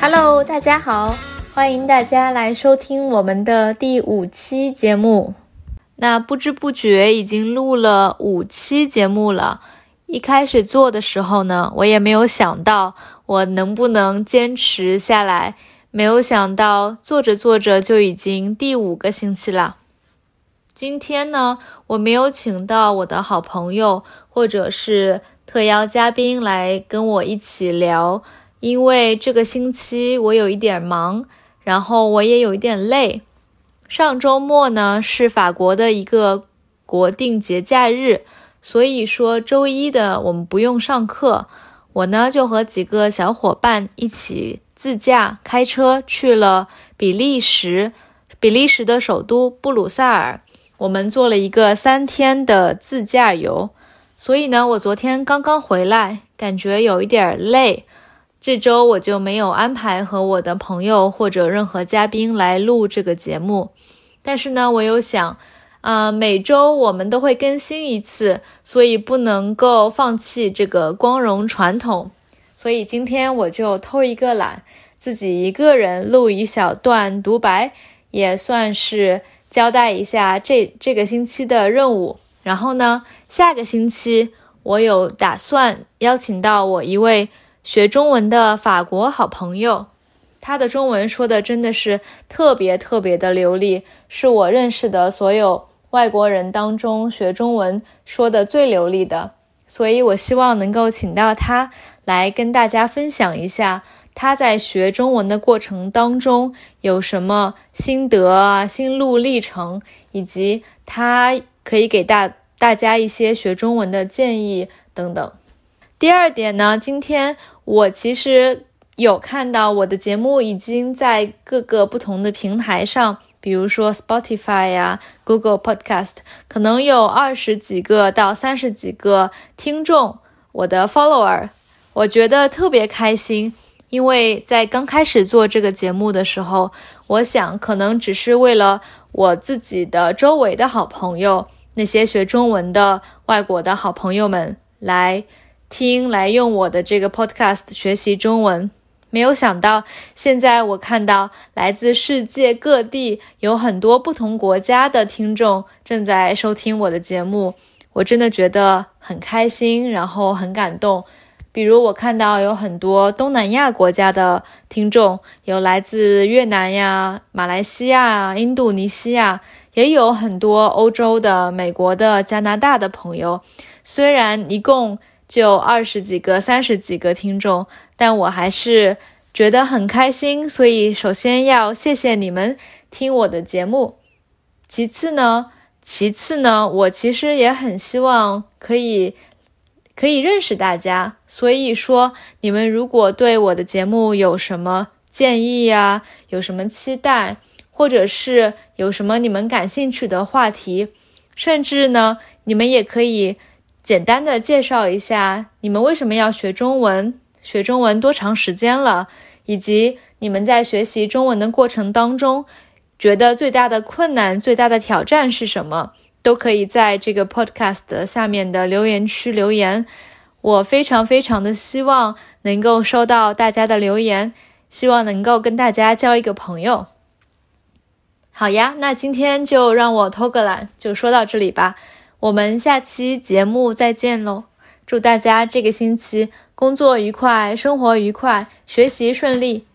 Hello，大家好，欢迎大家来收听我们的第五期节目。那不知不觉已经录了五期节目了。一开始做的时候呢，我也没有想到我能不能坚持下来。没有想到做着做着就已经第五个星期了。今天呢，我没有请到我的好朋友或者是特邀嘉宾来跟我一起聊。因为这个星期我有一点忙，然后我也有一点累。上周末呢是法国的一个国定节假日，所以说周一的我们不用上课。我呢就和几个小伙伴一起自驾开车去了比利时，比利时的首都布鲁塞尔。我们做了一个三天的自驾游，所以呢我昨天刚刚回来，感觉有一点累。这周我就没有安排和我的朋友或者任何嘉宾来录这个节目，但是呢，我有想，啊，每周我们都会更新一次，所以不能够放弃这个光荣传统，所以今天我就偷一个懒，自己一个人录一小段独白，也算是交代一下这这个星期的任务。然后呢，下个星期我有打算邀请到我一位。学中文的法国好朋友，他的中文说的真的是特别特别的流利，是我认识的所有外国人当中学中文说的最流利的。所以我希望能够请到他来跟大家分享一下他在学中文的过程当中有什么心得啊、心路历程，以及他可以给大大家一些学中文的建议等等。第二点呢，今天我其实有看到我的节目已经在各个不同的平台上，比如说 Spotify 呀、Google Podcast，可能有二十几个到三十几个听众，我的 follower，我觉得特别开心，因为在刚开始做这个节目的时候，我想可能只是为了我自己的周围的好朋友，那些学中文的外国的好朋友们来。听来用我的这个 podcast 学习中文，没有想到现在我看到来自世界各地有很多不同国家的听众正在收听我的节目，我真的觉得很开心，然后很感动。比如我看到有很多东南亚国家的听众，有来自越南呀、马来西亚、印度尼西亚，也有很多欧洲的、美国的、加拿大的朋友。虽然一共。就二十几个、三十几个听众，但我还是觉得很开心。所以，首先要谢谢你们听我的节目。其次呢，其次呢，我其实也很希望可以可以认识大家。所以说，你们如果对我的节目有什么建议呀，有什么期待，或者是有什么你们感兴趣的话题，甚至呢，你们也可以。简单的介绍一下你们为什么要学中文，学中文多长时间了，以及你们在学习中文的过程当中，觉得最大的困难、最大的挑战是什么？都可以在这个 podcast 下面的留言区留言。我非常非常的希望能够收到大家的留言，希望能够跟大家交一个朋友。好呀，那今天就让我偷个懒，就说到这里吧。我们下期节目再见喽！祝大家这个星期工作愉快，生活愉快，学习顺利。